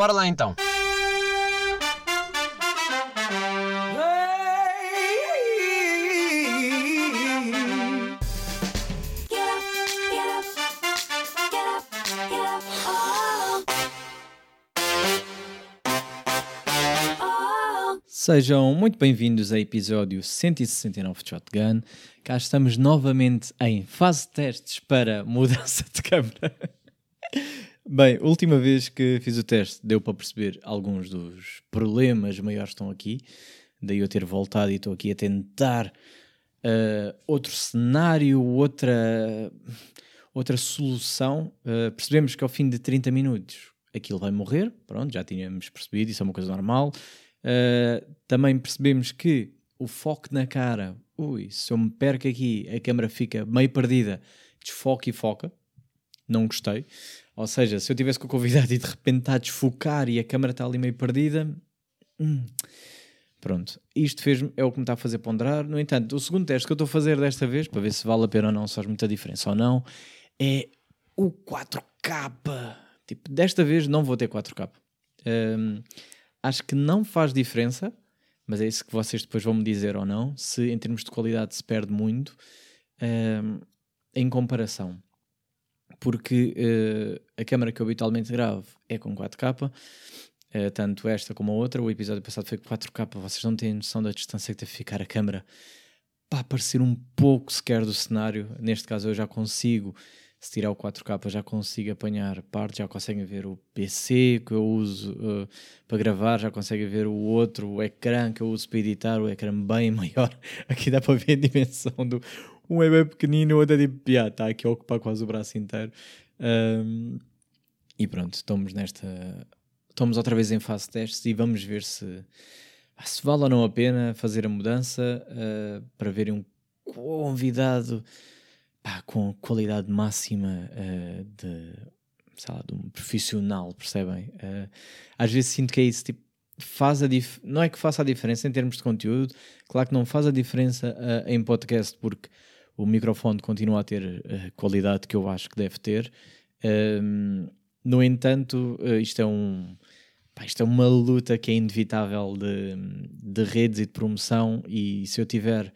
Bora lá então. Sejam muito bem-vindos a episódio 169 de Shotgun. Cá estamos novamente em fase de testes para mudança de câmera. Bem, última vez que fiz o teste deu para perceber alguns dos problemas maiores que estão aqui. Daí eu ter voltado e estou aqui a tentar uh, outro cenário, outra, outra solução. Uh, percebemos que ao fim de 30 minutos aquilo vai morrer. Pronto, já tínhamos percebido, isso é uma coisa normal. Uh, também percebemos que o foco na cara, ui, se eu me perco aqui, a câmera fica meio perdida, desfoca e foca. Não gostei. Ou seja, se eu tivesse com o convidado e de repente está a desfocar e a câmera está ali meio perdida. Hum, pronto, isto fez é o que me está a fazer ponderar. No entanto, o segundo teste que eu estou a fazer desta vez, para ver se vale a pena ou não, se faz muita diferença ou não, é o 4K. Tipo, desta vez não vou ter 4K. Um, acho que não faz diferença, mas é isso que vocês depois vão me dizer ou não, se em termos de qualidade se perde muito um, em comparação porque uh, a câmera que eu habitualmente gravo é com 4K, uh, eh, tanto esta como a outra. O episódio passado foi com 4K, vocês não têm noção da distância que deve ficar a câmera para aparecer um pouco sequer do cenário. Neste caso, eu já consigo, se tirar o 4K, já consigo apanhar parte, já conseguem ver o PC que eu uso uh, para gravar, já conseguem ver o outro, o ecrã que eu uso para editar, o ecrã bem maior. Aqui dá para ver a dimensão do um é bem pequenino, outro é tipo, piá, está aqui a ocupar quase o braço inteiro. Um, e pronto, estamos nesta. Estamos outra vez em fase de testes e vamos ver se, ah, se vale ou não a pena fazer a mudança uh, para verem um convidado pá, com qualidade máxima uh, de, sei lá, de um profissional, percebem? Uh, às vezes sinto que é isso, tipo, faz a dif... não é que faça a diferença em termos de conteúdo, claro que não faz a diferença em podcast, porque o microfone continua a ter a qualidade que eu acho que deve ter. Um, no entanto, uh, isto é um pá, isto é uma luta que é inevitável de, de redes e de promoção e se eu tiver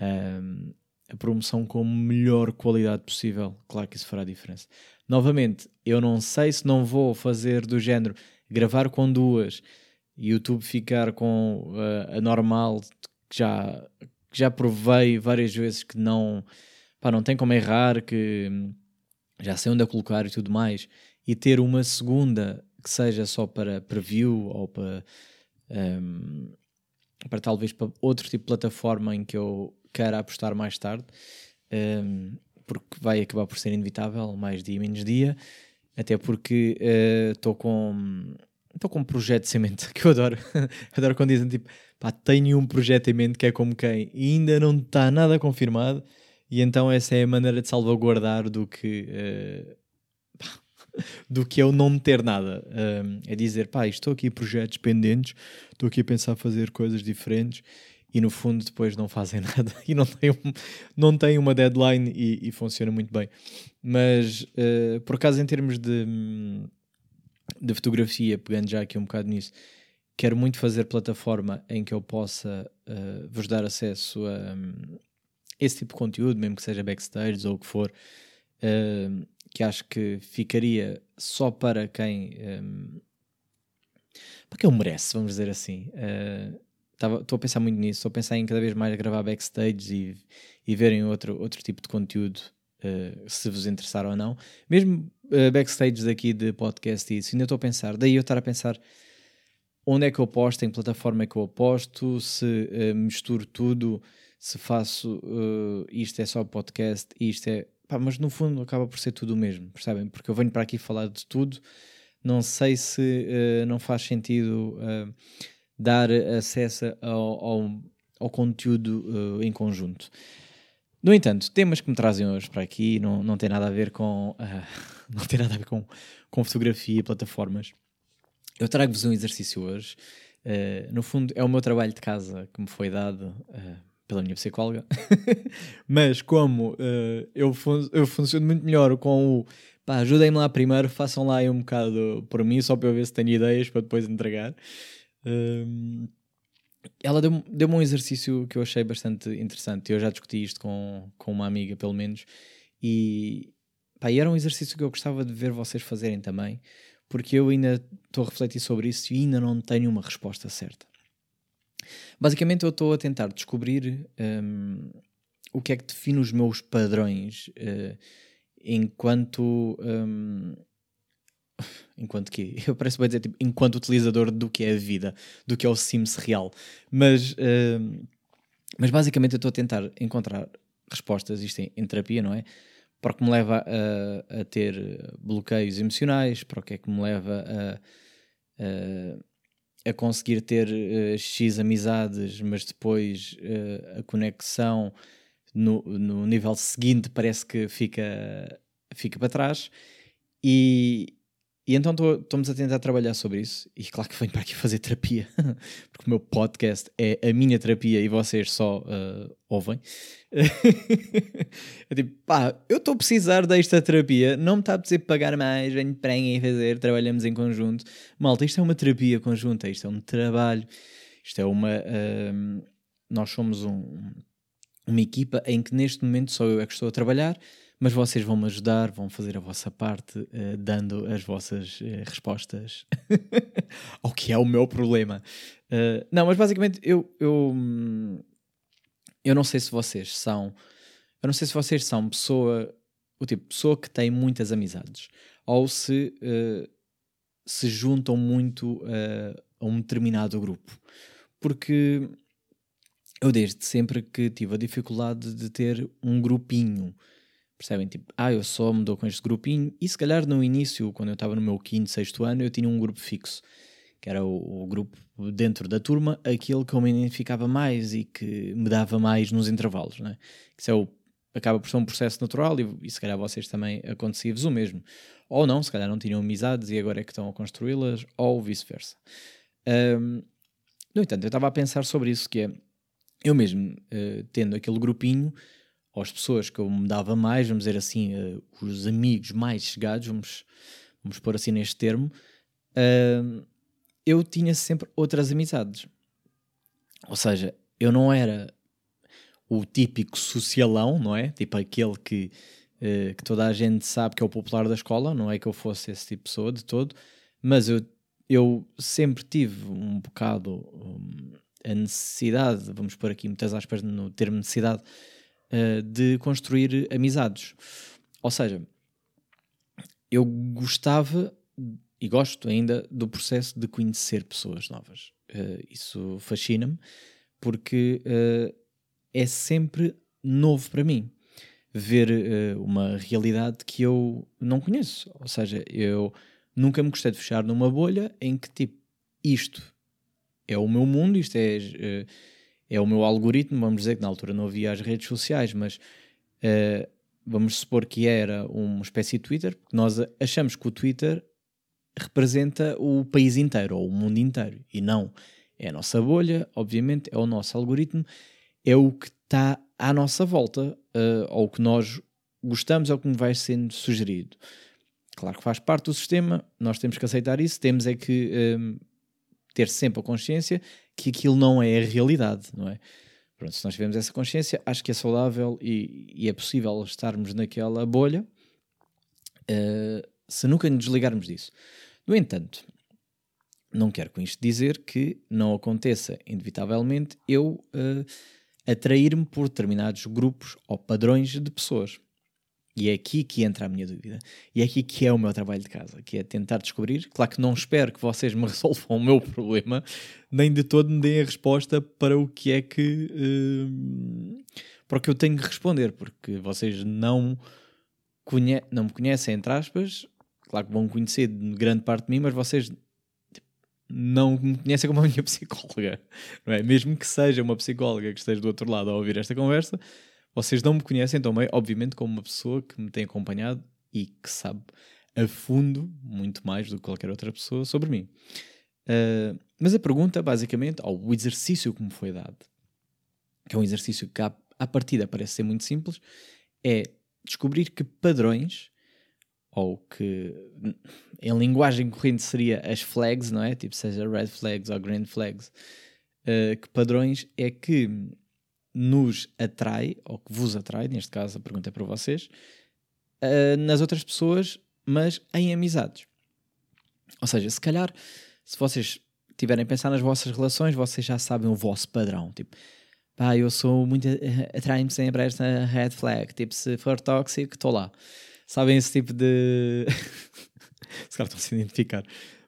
um, a promoção com a melhor qualidade possível, claro que isso fará diferença. Novamente, eu não sei se não vou fazer do género gravar com duas, YouTube ficar com uh, a normal que já que já provei várias vezes que não, pá, não tem como errar, que já sei onde a colocar e tudo mais, e ter uma segunda que seja só para preview ou para, um, para talvez para outro tipo de plataforma em que eu queira apostar mais tarde, um, porque vai acabar por ser inevitável, mais dia menos dia, até porque estou uh, com estou com um projeto de semente que eu adoro. adoro quando dizem tipo, pá, tenho um projeto em mente que é como quem e ainda não está nada confirmado, e então essa é a maneira de salvaguardar do que. Uh, do que eu não ter nada. Um, é dizer, pá, estou aqui projetos pendentes, estou aqui a pensar fazer coisas diferentes e no fundo depois não fazem nada e não têm, um, não têm uma deadline e, e, funciona muito bem. Mas uh, por acaso, em termos de, de fotografia, pegando já aqui um bocado nisso, quero muito fazer plataforma em que eu possa uh, vos dar acesso a um, esse tipo de conteúdo, mesmo que seja backstage ou o que for, uh, que acho que ficaria só para quem um, para quem o merece, vamos dizer assim. Estou uh, a pensar muito nisso, estou a pensar em cada vez mais gravar backstage e, e verem outro, outro tipo de conteúdo Uh, se vos interessar ou não. Mesmo uh, backstage daqui de podcast e isso, ainda estou a pensar. Daí eu estar a pensar onde é que eu posto, em plataforma é que eu aposto, se uh, misturo tudo, se faço isto é só podcast, isto é. Pá, mas no fundo acaba por ser tudo o mesmo, percebem? Porque eu venho para aqui falar de tudo. Não sei se não faz sentido dar acesso ao, ao, ao conteúdo em conjunto. No entanto, temas que me trazem hoje para aqui não, não tem nada a ver com uh, não tem nada a ver com, com fotografia e plataformas. Eu trago-vos um exercício hoje. Uh, no fundo, é o meu trabalho de casa que me foi dado uh, pela minha psicóloga, mas como eu, fun eu funciono muito melhor com o pá, ajudem-me lá primeiro, façam lá aí um bocado por mim, só para eu ver se tenho ideias para depois entregar. Ela deu-me deu um exercício que eu achei bastante interessante. Eu já discuti isto com, com uma amiga, pelo menos, e, pá, e era um exercício que eu gostava de ver vocês fazerem também, porque eu ainda estou a refletir sobre isso e ainda não tenho uma resposta certa. Basicamente, eu estou a tentar descobrir um, o que é que define os meus padrões uh, enquanto. Um, enquanto que eu parece bem dizer tipo, enquanto utilizador do que é a vida, do que é o Sims real. Mas, uh, mas basicamente eu estou a tentar encontrar respostas, isto em, em terapia, não é? Para o que me leva a, a, ter bloqueios emocionais, para o que é que me leva a, a, a conseguir ter uh, X amizades, mas depois uh, a conexão no, no nível seguinte parece que fica, fica para trás. E, e então estamos a tentar trabalhar sobre isso. E claro que venho para aqui fazer terapia, porque o meu podcast é a minha terapia e vocês só uh, ouvem. é tipo, pá, eu estou a precisar desta terapia, não me está a dizer pagar mais, venho para aí fazer, trabalhamos em conjunto. Malta, isto é uma terapia conjunta, isto é um trabalho, isto é uma. Uh, nós somos um, uma equipa em que neste momento só eu é que estou a trabalhar, mas vocês vão me ajudar, vão fazer a vossa parte, uh, dando as vossas uh, respostas ao que é o meu problema. Uh, não, mas basicamente eu, eu, eu não sei se vocês são, eu não sei se vocês são pessoa, o tipo pessoa que tem muitas amizades, ou se se juntam muito a um determinado grupo, porque eu desde sempre que tive a dificuldade de ter um grupinho. Percebem? Tipo, ah, eu só me dou com este grupinho. E se calhar no início, quando eu estava no meu quinto, sexto ano, eu tinha um grupo fixo, que era o, o, grupo dentro da turma, aquele que eu me identificava mais e que me dava mais nos intervalos, né? Isso é o, acaba por ser um processo natural e, e se calhar vocês também acontecia-vos o mesmo. Ou não, se calhar não tinham amizades e agora é que estão a construí-las, ou vice-versa. Um, no entanto, eu estava a pensar sobre isso, que é eu mesmo, uh, tendo aquele grupinho, ou as pessoas que eu me dava mais, vamos dizer assim, uh, os amigos mais chegados, vamos, vamos pôr assim neste termo, uh, eu tinha sempre outras amizades. Ou seja, eu não era o típico socialão, não é? Tipo aquele que, que toda a gente sabe que é o popular da escola, não é que eu fosse esse tipo de pessoa de todo, mas eu, eu sempre tive um bocado. Um, a necessidade, vamos pôr aqui muitas aspas no termo necessidade, uh, de construir amizades. Ou seja, eu gostava e gosto ainda do processo de conhecer pessoas novas. Uh, isso fascina-me porque uh, é sempre novo para mim ver uh, uma realidade que eu não conheço. Ou seja, eu nunca me gostei de fechar numa bolha em que tipo isto é o meu mundo, isto é, é o meu algoritmo. Vamos dizer que na altura não havia as redes sociais, mas uh, vamos supor que era uma espécie de Twitter, porque nós achamos que o Twitter representa o país inteiro ou o mundo inteiro e não. É a nossa bolha, obviamente, é o nosso algoritmo, é o que está à nossa volta, uh, ou o que nós gostamos, é o que vai sendo sugerido. Claro que faz parte do sistema, nós temos que aceitar isso, temos é que ter sempre a consciência que aquilo não é a realidade, não é? Pronto, se nós tivermos essa consciência, acho que é saudável e, e é possível estarmos naquela bolha uh, se nunca nos desligarmos disso. No entanto, não quero com isto dizer que não aconteça inevitavelmente eu uh, atrair-me por determinados grupos ou padrões de pessoas. E é aqui que entra a minha dúvida. E é aqui que é o meu trabalho de casa, que é tentar descobrir. Claro que não espero que vocês me resolvam o meu problema, nem de todo me deem a resposta para o que é que. Uh, para o que eu tenho que responder, porque vocês não, conhe não me conhecem, entre aspas. Claro que vão conhecer grande parte de mim, mas vocês tipo, não me conhecem como a minha psicóloga, não é? Mesmo que seja uma psicóloga que esteja do outro lado a ouvir esta conversa, vocês não me conhecem também, obviamente, como uma pessoa que me tem acompanhado e que sabe a fundo muito mais do que qualquer outra pessoa sobre mim. Uh, mas a pergunta, basicamente, ou o exercício que me foi dado, que é um exercício que à, à partida parece ser muito simples, é descobrir que padrões ou que em linguagem corrente seria as flags, não é? Tipo, seja red flags ou green flags. Uh, que padrões é que nos atrai, ou que vos atrai, neste caso a pergunta é para vocês, uh, nas outras pessoas, mas em amizades. Ou seja, se calhar, se vocês tiverem a pensar nas vossas relações, vocês já sabem o vosso padrão. Tipo, pá, eu sou muito. atrai-me sempre esta red flag. Tipo, se for tóxico, estou lá. Sabem esse tipo de. se calhar estão a se identificar.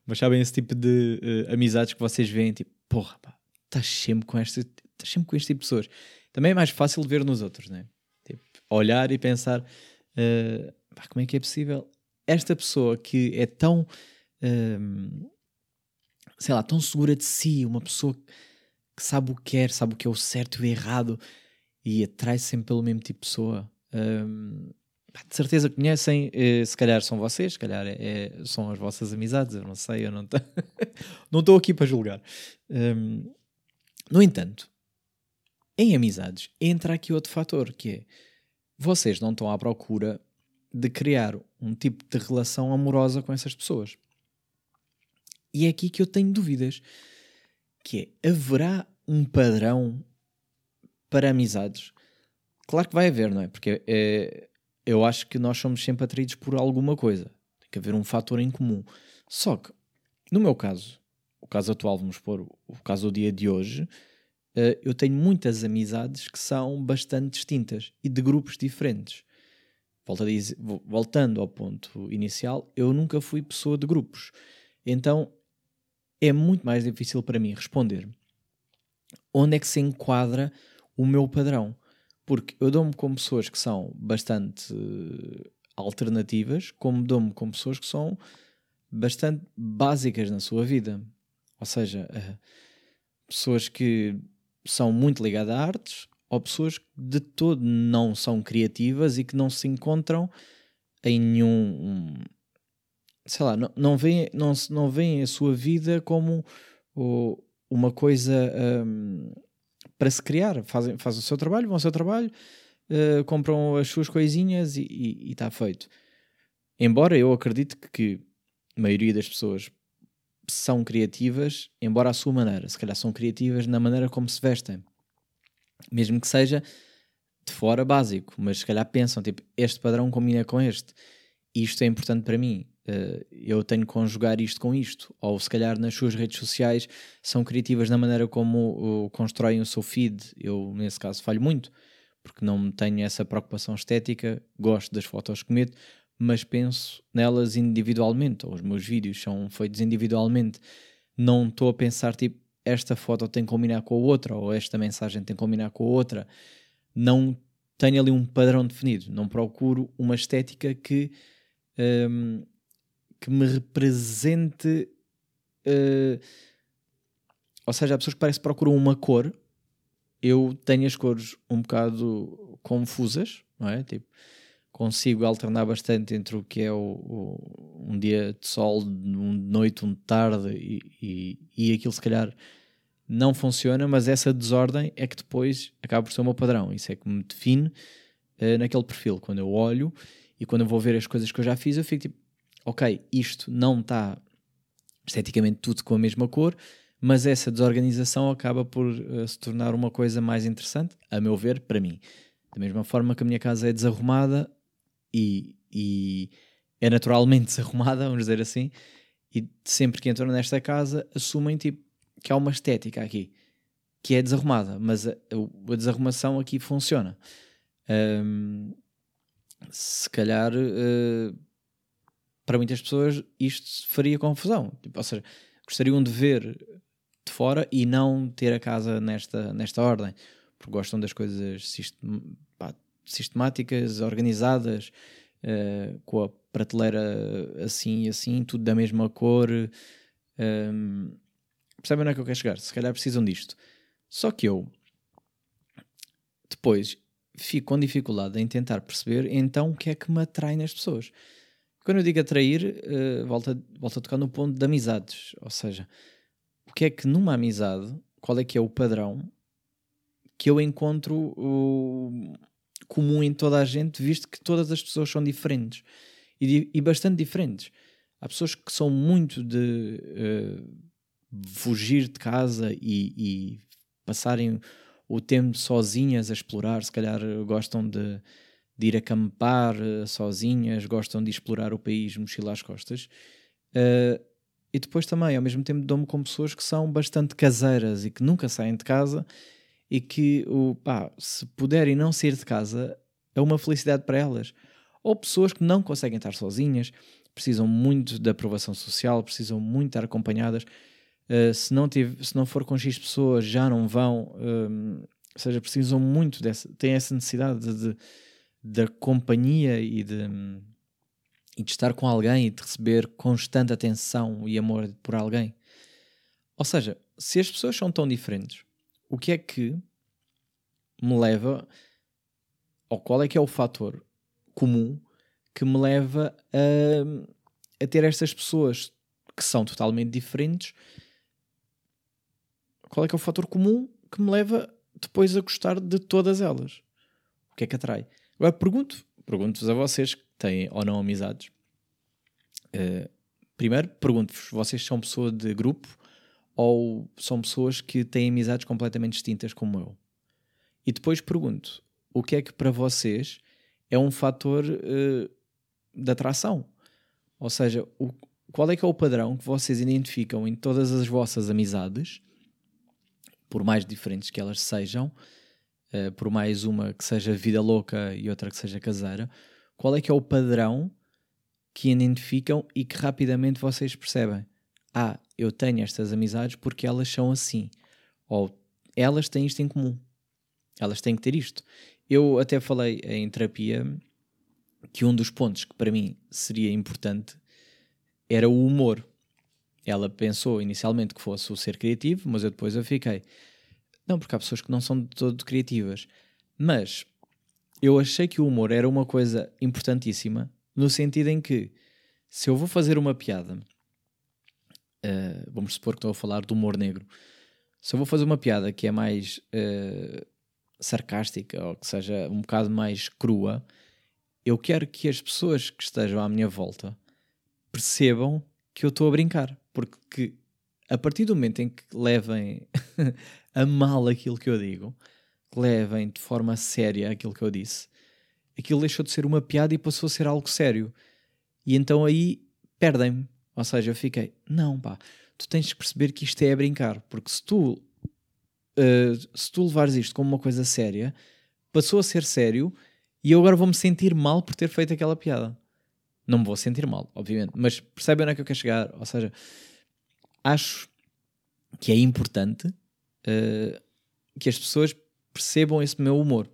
Mas sabem esse tipo de uh, amizades que vocês veem, tipo, porra, pá, estás sempre com este, estás sempre com este tipo de pessoas. Também é mais fácil ver nos outros, né? Tipo, olhar e pensar, uh, pá, como é que é possível esta pessoa que é tão. Uh, sei lá, tão segura de si, uma pessoa que sabe o que quer, sabe o que é o certo e o errado e atrai sempre pelo mesmo tipo de pessoa. Um, de certeza conhecem, eh, se calhar são vocês, se calhar é, é são as vossas amizades, eu não sei, eu não estou aqui para julgar. Um, no entanto, em amizades entra aqui outro fator que é vocês não estão à procura de criar um tipo de relação amorosa com essas pessoas. E é aqui que eu tenho dúvidas. Que é, haverá um padrão para amizades? Claro que vai haver, não é? Porque é, eu acho que nós somos sempre atraídos por alguma coisa. Tem que haver um fator em comum. Só que, no meu caso, o caso atual, vamos pôr o caso do dia de hoje, eh, eu tenho muitas amizades que são bastante distintas e de grupos diferentes. Voltando ao ponto inicial, eu nunca fui pessoa de grupos. Então é muito mais difícil para mim responder onde é que se enquadra o meu padrão. Porque eu dou-me com pessoas que são bastante uh, alternativas, como dou-me com pessoas que são bastante básicas na sua vida. Ou seja, uh, pessoas que são muito ligadas a artes ou pessoas que de todo não são criativas e que não se encontram em nenhum. Um, sei lá, não, não, veem, não, não veem a sua vida como uma coisa um, para se criar. Fazem, fazem o seu trabalho, vão ao seu trabalho, uh, compram as suas coisinhas e está feito. Embora eu acredite que, que a maioria das pessoas são criativas, embora à sua maneira. Se calhar são criativas na maneira como se vestem. Mesmo que seja de fora básico, mas se calhar pensam, tipo, este padrão combina com este. Isto é importante para mim. Uh, eu tenho que conjugar isto com isto. Ou se calhar nas suas redes sociais são criativas na maneira como constroem o seu feed. Eu, nesse caso, falho muito, porque não tenho essa preocupação estética, gosto das fotos que meto, mas penso nelas individualmente, ou os meus vídeos são feitos individualmente. Não estou a pensar tipo, esta foto tem que combinar com a outra, ou esta mensagem tem que combinar com a outra. Não tenho ali um padrão definido, não procuro uma estética que, um, que me represente. Uh, ou seja, há pessoas que parece que procuram uma cor. Eu tenho as cores um bocado confusas, não é? Tipo, consigo alternar bastante entre o que é o, o um dia de sol, um de noite, um de tarde e, e, e, aquilo se calhar não funciona, mas essa desordem é que depois acaba por ser o meu padrão. Isso é que me define uh, naquele perfil. Quando eu olho e quando eu vou ver as coisas que eu já fiz, eu fico tipo, ok, isto não está esteticamente tudo com a mesma cor, mas essa desorganização acaba por uh, se tornar uma coisa mais interessante, a meu ver, para mim. Da mesma forma que a minha casa é desarrumada, e, e é naturalmente desarrumada, vamos dizer assim, e sempre que entram nesta casa assumem tipo que há uma estética aqui que é desarrumada, mas a, a desarrumação aqui funciona. Um, se calhar uh, para muitas pessoas isto faria confusão, tipo, ou seja, gostariam de ver de fora e não ter a casa nesta, nesta ordem, porque gostam das coisas sistemáticas, organizadas, uh, com a prateleira assim e assim, tudo da mesma cor. Um, ehm, percebem onde é que eu quero chegar? Se calhar precisam disto. Só que eu depois fico com dificuldade em tentar perceber então o que é que me atrai nas pessoas. Quando eu digo atrair, uh, volta, volta a tocar no ponto de amizades. Ou seja, o que é que numa amizade, qual é que é o padrão que eu encontro comum em toda a gente, visto que todas as pessoas são diferentes. e, e bastante diferentes. Há pessoas que são muito de uh, fugir de casa e, e, passarem o tempo sozinhas a explorar, se calhar gostam de, de ir acampar uh, sozinhas, gostam de explorar o país, mochila às costas. Uh, e depois também, ao mesmo tempo, dou-me com pessoas que são bastante caseiras e que nunca saem de casa e que, o, pá, se puderem não sair de casa, é uma felicidade para elas. Ou pessoas que não conseguem estar sozinhas, precisam muito da aprovação social, precisam muito estar acompanhadas. Uh, se, não se não for com X pessoas, já não vão. Uh, ou seja, precisam muito dessa, têm essa necessidade de, de, da companhia e de, e de estar com alguém e de receber constante atenção e amor por alguém. Ou seja, se as pessoas são tão diferentes, o que é que me leva, ou qual é que é o fator comum que me leva a, a ter estas pessoas que são totalmente diferentes? Qual é que é o fator comum que me leva depois a gostar de todas elas? O que é que atrai? Agora pergunto, pergunto-vos a vocês que têm ou não amizades. Uh, primeiro, pergunto-vos: vocês são pessoa de grupo ou são pessoas que têm amizades completamente distintas como eu? E depois pergunto: o que é que para vocês é um fator uh, de atração? Ou seja, o, qual é que é o padrão que vocês identificam em todas as vossas amizades, por mais diferentes que elas sejam, uh, por mais uma que seja vida louca e outra que seja caseira, qual é que é o padrão que identificam e que rapidamente vocês percebem? Ah, eu tenho estas amizades porque elas são assim. Ou elas têm isto em comum. Elas têm que ter isto. Eu até falei em terapia que um dos pontos que para mim seria importante era o humor. Ela pensou inicialmente que fosse o ser criativo, mas eu depois eu fiquei. Não, porque há pessoas que não são de todo criativas. Mas eu achei que o humor era uma coisa importantíssima, no sentido em que se eu vou fazer uma piada, uh, vamos supor que estou a falar do humor negro, se eu vou fazer uma piada que é mais uh, sarcástica ou que seja um bocado mais crua, eu quero que as pessoas que estejam à minha volta percebam que eu estou a brincar, porque a partir do momento em que levem a mal aquilo que eu digo, que levem de forma séria aquilo que eu disse, aquilo deixou de ser uma piada e passou a ser algo sério. E então aí perdem-me. Ou seja, eu fiquei, não pá, tu tens que perceber que isto é a brincar, porque se tu uh, se tu levares isto como uma coisa séria, passou a ser sério e eu agora vou-me sentir mal por ter feito aquela piada. Não me vou sentir mal, obviamente, mas percebem onde é que eu quero chegar? Ou seja, acho que é importante uh, que as pessoas percebam esse meu humor.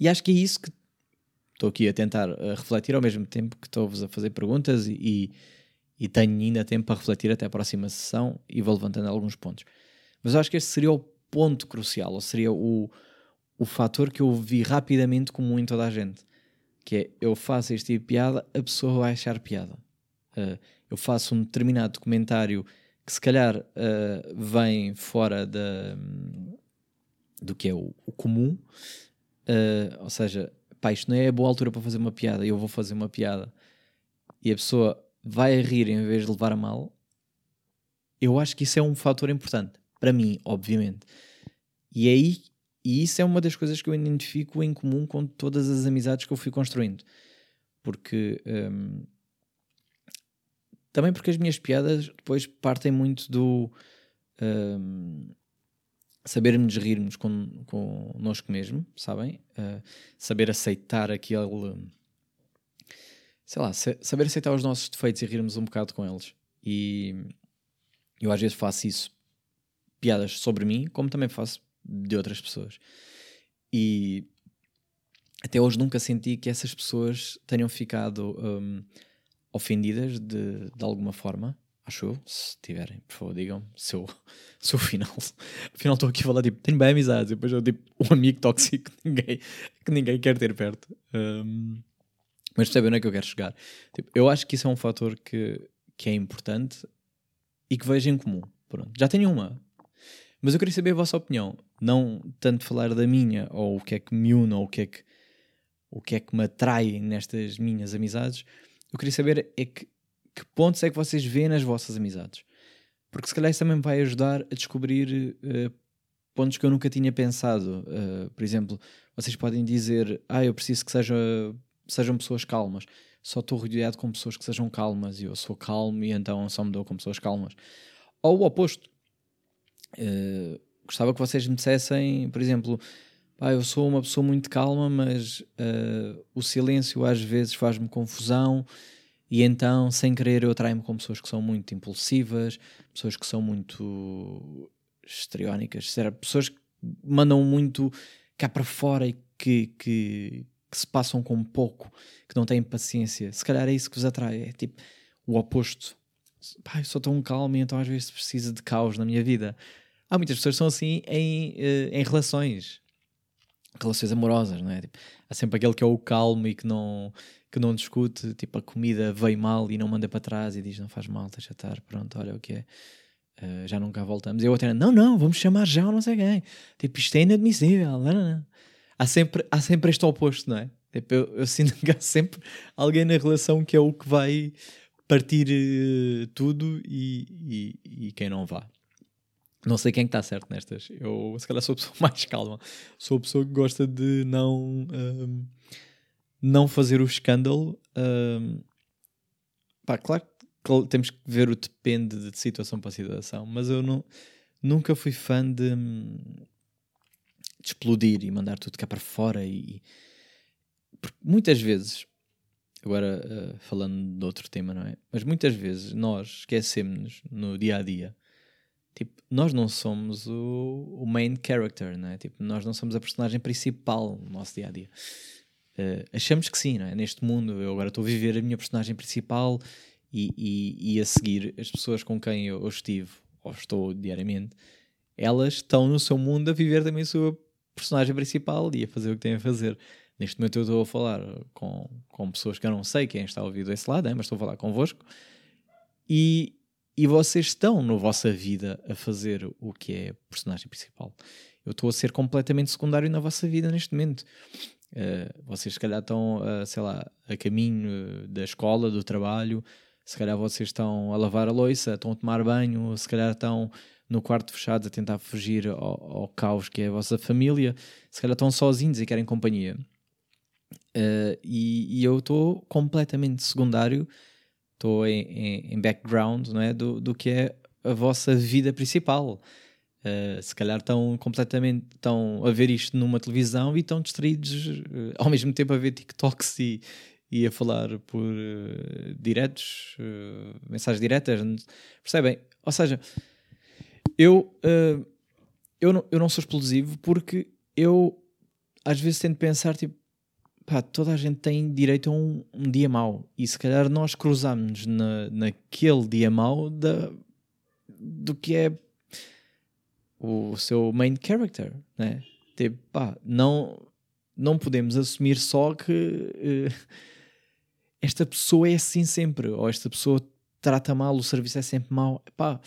E acho que é isso que estou aqui a tentar uh, refletir ao mesmo tempo que estou-vos a fazer perguntas e, e, e, tenho ainda tempo para refletir até a próxima sessão e vou levantando alguns pontos. Mas acho que este seria o ponto crucial, ou seria o, o fator que eu vi rapidamente comum em toda a gente, que é eu faço este tipo de piada, a pessoa vai achar piada. Uh, eu faço um determinado documentário que se calhar uh, vem fora da, do que é o, o comum, uh, ou seja, pá, isto não é a boa altura para fazer uma piada, eu vou fazer uma piada e a pessoa vai a rir em vez de levar a mal, eu acho que isso é um fator importante. Para mim, obviamente. E é aí, e isso é uma das coisas que eu identifico em comum com todas as amizades que eu fui construindo. Porque. Um, também porque as minhas piadas depois partem muito do. Um, sabermos rirmos com, connosco mesmo, sabem? Uh, saber aceitar aquele. Sei lá, saber aceitar os nossos defeitos e rirmos um bocado com eles. E eu às vezes faço isso piadas sobre mim, como também faço de outras pessoas. E até hoje nunca senti que essas pessoas tenham ficado um, ofendidas de, de alguma forma. Acho eu, se tiverem, por favor, digam se eu, se eu afinal, afinal estou aqui a falar, tipo, tenho bem amizades, depois eu, tipo, um amigo tóxico que ninguém, que ninguém quer ter perto. Um, mas percebem onde é que eu quero chegar? Tipo, eu acho que isso é um fator que, que é importante e que vejo em comum. Pronto. Já tenho uma, mas eu queria saber a vossa opinião. Não tanto falar da minha, ou o que é que me une, ou o que é que, o que, é que me atrai nestas minhas amizades. eu queria saber é que, que pontos é que vocês veem nas vossas amizades. Porque se calhar isso também vai ajudar a descobrir uh, pontos que eu nunca tinha pensado. Uh, por exemplo, vocês podem dizer, ah, eu preciso que seja, sejam pessoas calmas. Só estou rodeado com pessoas que sejam calmas e eu sou calmo e então só me dou com pessoas calmas. Ou o oposto. Uh, gostava que vocês me dissessem, por exemplo, pá, eu sou uma pessoa muito calma, mas uh, o silêncio às vezes faz-me confusão e então, sem querer, eu atraio-me com pessoas que são muito impulsivas, pessoas que são muito histriónicas, pessoas que mandam muito cá para fora e que, que, que, se passam com pouco, que não têm paciência. Se calhar é isso que vos atrai, é tipo o oposto. Pá, eu sou tão calmo e então às vezes preciso de caos na minha vida. Há muitas pessoas que são assim em, eh, em relações, relações amorosas, não é? Tipo, há sempre aquele que é o calmo e que não, que não discute, tipo, a comida veio mal e não manda para trás e diz não faz mal, deixa estar, pronto, olha o que é. Uh, já nunca voltamos. Eu até, não, não, vamos chamar já ou não sei quem. Tipo, isto é inadmissível. Não, não, não. Há, sempre, há sempre este oposto, não é? Tipo, eu, eu, sinto que há sempre alguém na relação que é o que vai partir uh, tudo e, e, e, quem não vá. Não sei quem está certo nestas. Eu, se calhar, sou a pessoa mais calma. Sou a pessoa que gosta de não, um, não fazer o escândalo. Um, pá, claro que temos que ver o depende de situação para situação, mas eu não, nunca fui fã de, de explodir e mandar tudo cá para fora. E, muitas vezes, agora uh, falando de outro tema, não é? Mas muitas vezes nós esquecemos no dia a dia tipo, nós não somos o, o, main character, não é? Tipo, nós não somos a personagem principal no nosso dia a dia. Uh, achamos que sim, não é? Neste mundo, eu agora estou a viver a minha personagem principal e, e, e a seguir as pessoas com quem eu, eu estive ou estou diariamente, elas estão no seu mundo a viver também a sua personagem principal e a fazer o que têm a fazer. Neste momento eu estou a falar com, com pessoas que eu não sei quem está a ouvir desse lado, é? mas estou a falar convosco. E, e vocês estão na vossa vida a fazer o que é personagem principal. Eu estou a ser completamente secundário na vossa vida neste momento. Uh, vocês se calhar estão, uh, sei lá, a caminho da escola, do trabalho, se calhar vocês estão a lavar a louça, estão a tomar banho, se calhar estão no quarto fechados a tentar fugir ao, ao caos que é a vossa família, se calhar estão sozinhos e querem companhia. Uh, e, e, eu estou completamente secundário estou em, em, em, background não é? do, do que é a vossa vida principal. Uh, se calhar estão completamente estão a ver isto numa televisão e estão distraídos uh, ao mesmo tempo a ver TikToks e, e a falar por uh, diretos, mensagens diretas, percebem? Ou seja, eu, eu, não, eu não sou explosivo porque eu às vezes tento pensar tipo pá, toda a gente tem direito a um, um dia mau. E se calhar nós cruzamos na, naquele dia mau da, do que é o seu main character, né? Tipo, pá, não, não podemos assumir só que uh, esta pessoa é assim sempre, ou esta pessoa trata mal, o serviço é sempre mau. Pá,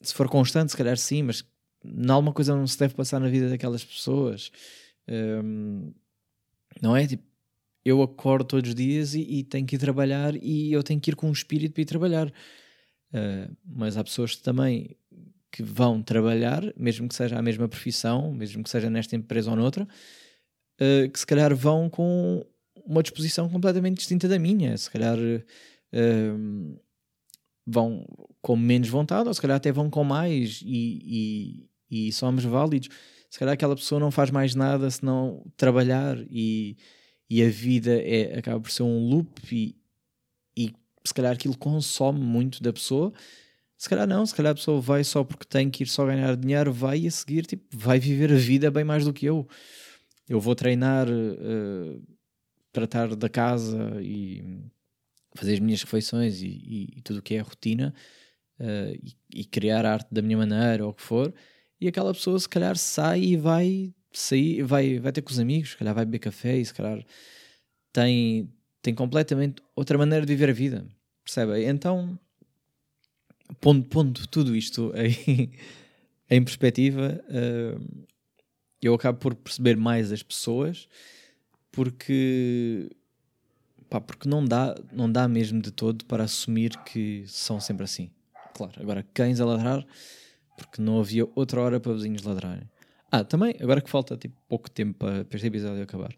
se for constante, se calhar sim, mas alguma coisa não se deve passar na vida daquelas pessoas. Um, não é? Tipo, eu acordo todos os dias e, e, tenho que ir trabalhar e eu tenho que ir com um espírito para ir trabalhar. Uh, mas há pessoas também que vão trabalhar, mesmo que seja a mesma profissão, mesmo que seja nesta empresa ou noutra, uh, que se calhar vão com uma disposição completamente distinta da minha. Se calhar uh, vão com menos vontade, ou se calhar até vão com mais e, e, e somos válidos se calhar aquela pessoa não faz mais nada senão trabalhar e, e a vida é, acaba por ser um loop e, e se calhar aquilo consome muito da pessoa. Se calhar não, se calhar a pessoa vai só porque tem que ir só ganhar dinheiro, vai a seguir, tipo, vai viver a vida bem mais do que eu. Eu vou treinar, uh, tratar da casa e fazer as minhas refeições e, e, e tudo o que é rotina uh, e, e, criar arte da minha maneira ou o que for e aquela pessoa se calhar sai e vai sair, vai, vai ter com os amigos, se calhar vai beber café e se calhar tem, tem completamente outra maneira de viver a vida, percebe? Então, pondo, pondo tudo isto em, em perspectiva, uh, eu acabo por perceber mais as pessoas porque Pá, porque não dá, não dá mesmo de todo para assumir que são sempre assim. Claro, agora cães a ladrar, porque não havia outra hora para vizinhos ladrarem. Ah, também, agora que falta tipo, pouco tempo para, este episódio acabar,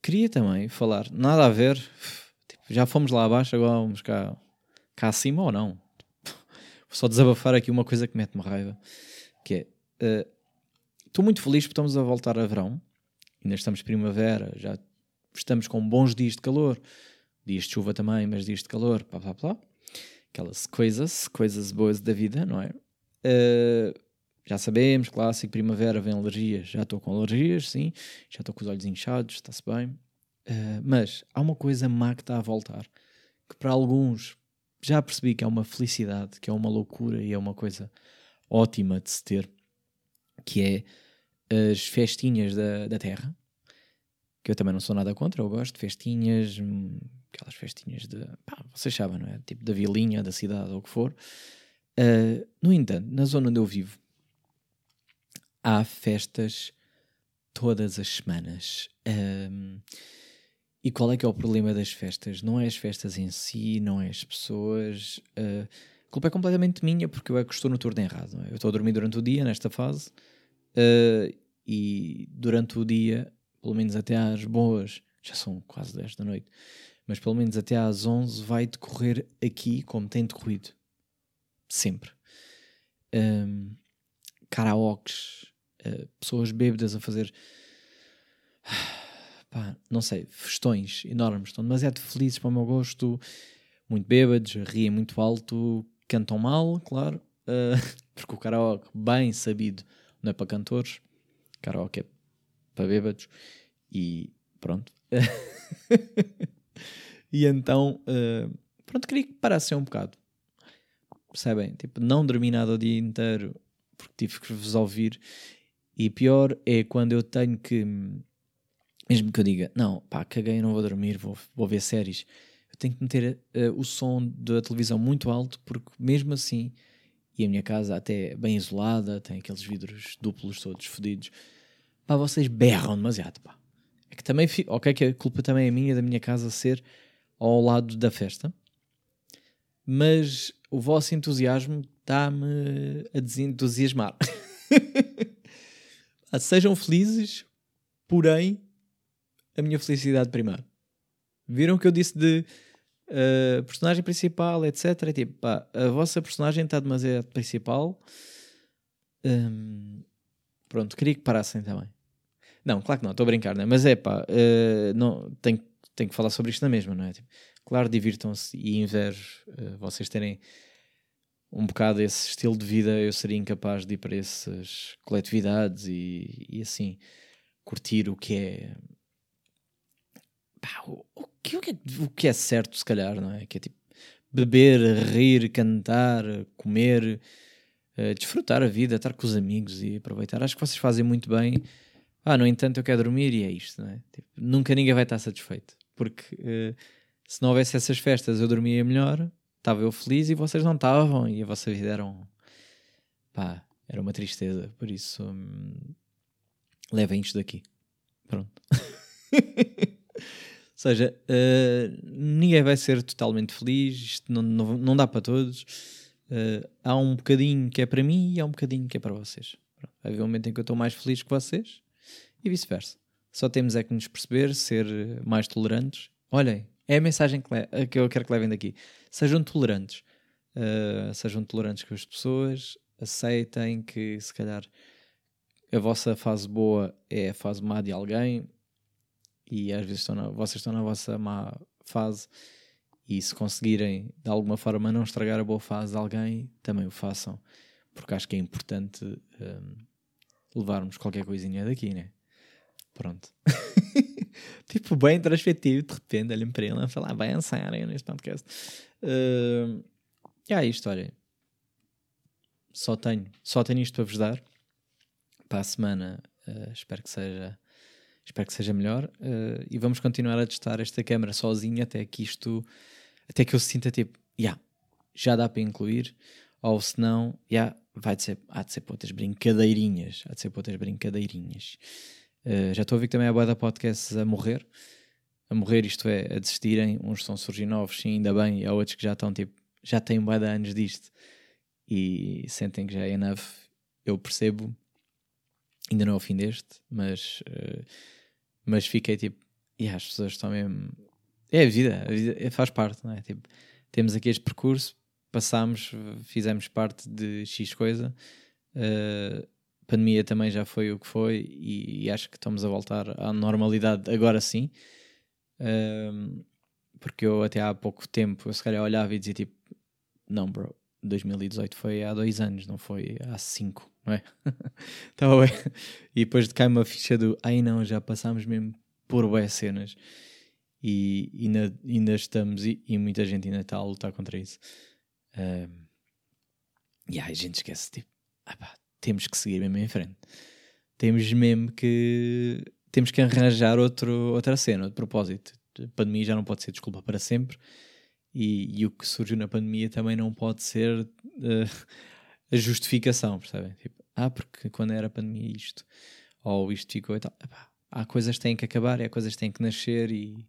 queria também falar, nada a ver, tipo, já fomos lá abaixo, agora vamos cá, cá acima ou não? Vou só desabafar aqui uma coisa que mete-me raiva, que é, eh, estou uh, muito feliz porque estamos a voltar a verão, ainda estamos primavera, já estamos com bons dias de calor, dias de chuva também, mas dias de calor, pá, pá, pá. Aquelas coisas, coisas boas da vida, não é? Uh, já sabemos, clássico, primavera vem alergias. Já estou com alergias, sim. Já estou com os olhos inchados, está-se bem. Uh, mas há uma coisa má que está a voltar. Que para alguns já percebi que é uma felicidade, que é uma loucura e é uma coisa ótima de se ter. Que é as festinhas da, da terra. Que eu também não sou nada contra, eu gosto de festinhas, hum, aquelas festinhas de. Pá, vocês sabem, não é? Tipo da vilinha, da cidade ou o que for. Uh, no entanto, na zona onde eu vivo, há festas todas as semanas. Um, e qual é que é o problema das festas? Não é as festas em si, não é as pessoas. Uh, a culpa é completamente minha porque eu é que estou no turno errado. É? Eu estou a dormir durante o dia, nesta fase, uh, e durante o dia, pelo menos até às boas, já são quase 10 da noite, mas pelo menos até às 11 vai decorrer aqui como tem decorrido. Sempre. Um, karaokes, uh, pessoas bêbadas a fazer. Pá, não sei, festões enormes, estão demasiado felizes para o meu gosto, muito bêbados, riem muito alto, cantam mal, claro, uh, porque o karaoke, bem sabido, não é para cantores, karaoke é para bêbados, e pronto. e então, uh, pronto, queria que parassem um bocado. Percebem? Tipo, não dormi nada o dia inteiro porque tive que vos ouvir e pior é quando eu tenho que, mesmo que eu diga, não, pá, caguei, não vou dormir, vou, vou ver séries, eu tenho que meter uh, o som da televisão muito alto, porque mesmo assim, e a minha casa até bem isolada, tem aqueles vidros duplos todos fodidos, pá, vocês berram demasiado, pá. É que também, ok, que a culpa também é minha da minha casa ser ao lado da festa, mas o vosso entusiasmo está-me a desentusiasmar. Sejam felizes, porém, a minha felicidade primeiro. Viram que eu disse de uh, personagem principal, etc. É tipo, pá, a vossa personagem está demasiado principal. Um, pronto, queria que parassem também. Não, claro que não, estou a brincar, né? mas é pá, uh, não, tenho, tenho que falar sobre isto na mesma, não é? Tipo, claro, divirtam-se e invejo uh, vocês terem um bocado esse estilo de vida, eu seria incapaz de ir para essas coletividades e, e assim curtir o que é pá, o, o, que, o, que é, o que é certo, se calhar, não é? Que é tipo beber, rir, cantar, comer, uh, desfrutar a vida, estar com os amigos e aproveitar. Acho que vocês fazem muito bem. Ah, no entanto, eu quero dormir e é isto, não é? Tipo, nunca ninguém vai estar satisfeito porque uh, se não houvesse essas festas eu dormia melhor estava eu feliz e vocês não estavam e a vossa vida era um pá, era uma tristeza, por isso hum, levem isto daqui. Pronto. Ou seja, uh, ninguém vai ser totalmente feliz, isto não, não, não dá para todos. Uh, há um bocadinho que é para mim e há um bocadinho que é para vocês. Haver um momento em que eu estou mais feliz que vocês e vice-versa. Só temos é que nos perceber, ser mais tolerantes. Olhem, é a mensagem que, que eu quero que levem daqui. Sejam tolerantes. Uh, sejam tolerantes com as pessoas. Aceitem que, se calhar, a vossa fase boa é a fase má de alguém e às vezes estão na, vocês estão na vossa má fase e se conseguirem de alguma forma não estragar a boa fase de alguém, também o façam, porque acho que é importante um, levarmos qualquer coisinha daqui, né? Pronto. tipo, bem introspectivo, de repente, olhem para ele e falar, ah, vai ensaiar aí neste podcast. Uh, e aí, história. Só tenho, só tenho isto para vos dar. Para a semana, uh, espero que seja espero que seja melhor uh, e vamos continuar a testar esta câmera sozinha até que isto até que eu sinta tipo, yeah, já dá para incluir ou se não, yeah, vai de ser, há de ser para outras brincadeirinhas há de ser para outras brincadeirinhas Uh, já estou a ver que também há boa da podcasts a morrer. a morrer, isto é, a desistirem. Uns estão a surgir novos, sim, ainda bem, e há outros que já estão tipo, já têm um de anos disto e sentem que já é enough. Eu percebo, ainda não é o fim deste, mas, uh, mas fiquei tipo, e yeah, as pessoas estão mesmo. É a vida, a vida é, faz parte, não é? Tipo, temos aqui este percurso, passámos, fizemos parte de X coisa. Uh, pandemia também já foi o que foi e, e, acho que estamos a voltar à normalidade agora sim. Uh, porque eu até há pouco tempo, eu se calhar olhava e dizia tipo, não bro, 2018 foi há dois anos, não foi há cinco, não é? Estava bem. E depois cai uma ficha do, ai não, já passámos mesmo por boas cenas e ainda, ainda estamos, e, e, muita gente ainda está a lutar contra isso. Um, e aí a gente esquece, tipo, ah temos que seguir mesmo em frente. Temos mesmo que temos que arranjar outro, outra cena, outro propósito. A pandemia já não pode ser desculpa para sempre e, e o que surgiu na pandemia também não pode ser uh, a justificação, percebem? Tipo, ah, porque quando era a pandemia isto, ou isto ficou e tal. Epá, há coisas que têm que acabar e há coisas que têm que nascer e...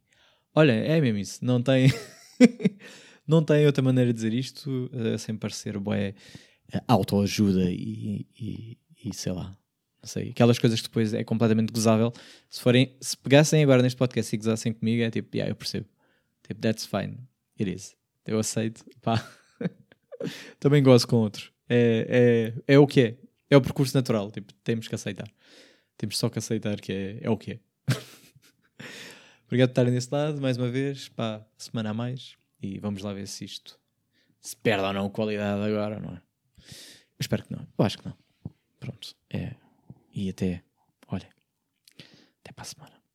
Olha, é mesmo isso, não tem... não tem outra maneira de dizer isto uh, sem parecer bué uh, autoajuda e, e, e, sei lá, não sei, aquelas coisas que depois é completamente gozável. Se forem, se pegassem agora neste podcast e gozassem comigo, é tipo, yeah, eu percebo. Tipo, that's fine. It is. Eu aceito. Pá. Também gosto com outros. É, é, é o que é. É o percurso natural. Tipo, temos que aceitar. Temos só que aceitar que é, é o que é. Obrigado por estarem desse lado, mais uma vez. Pá, semana a mais. E vamos lá ver se isto se perde ou não qualidade agora, não é? Eu espero que não. Eu acho que não. Pronto. É. E até. Olha. Até para a semana.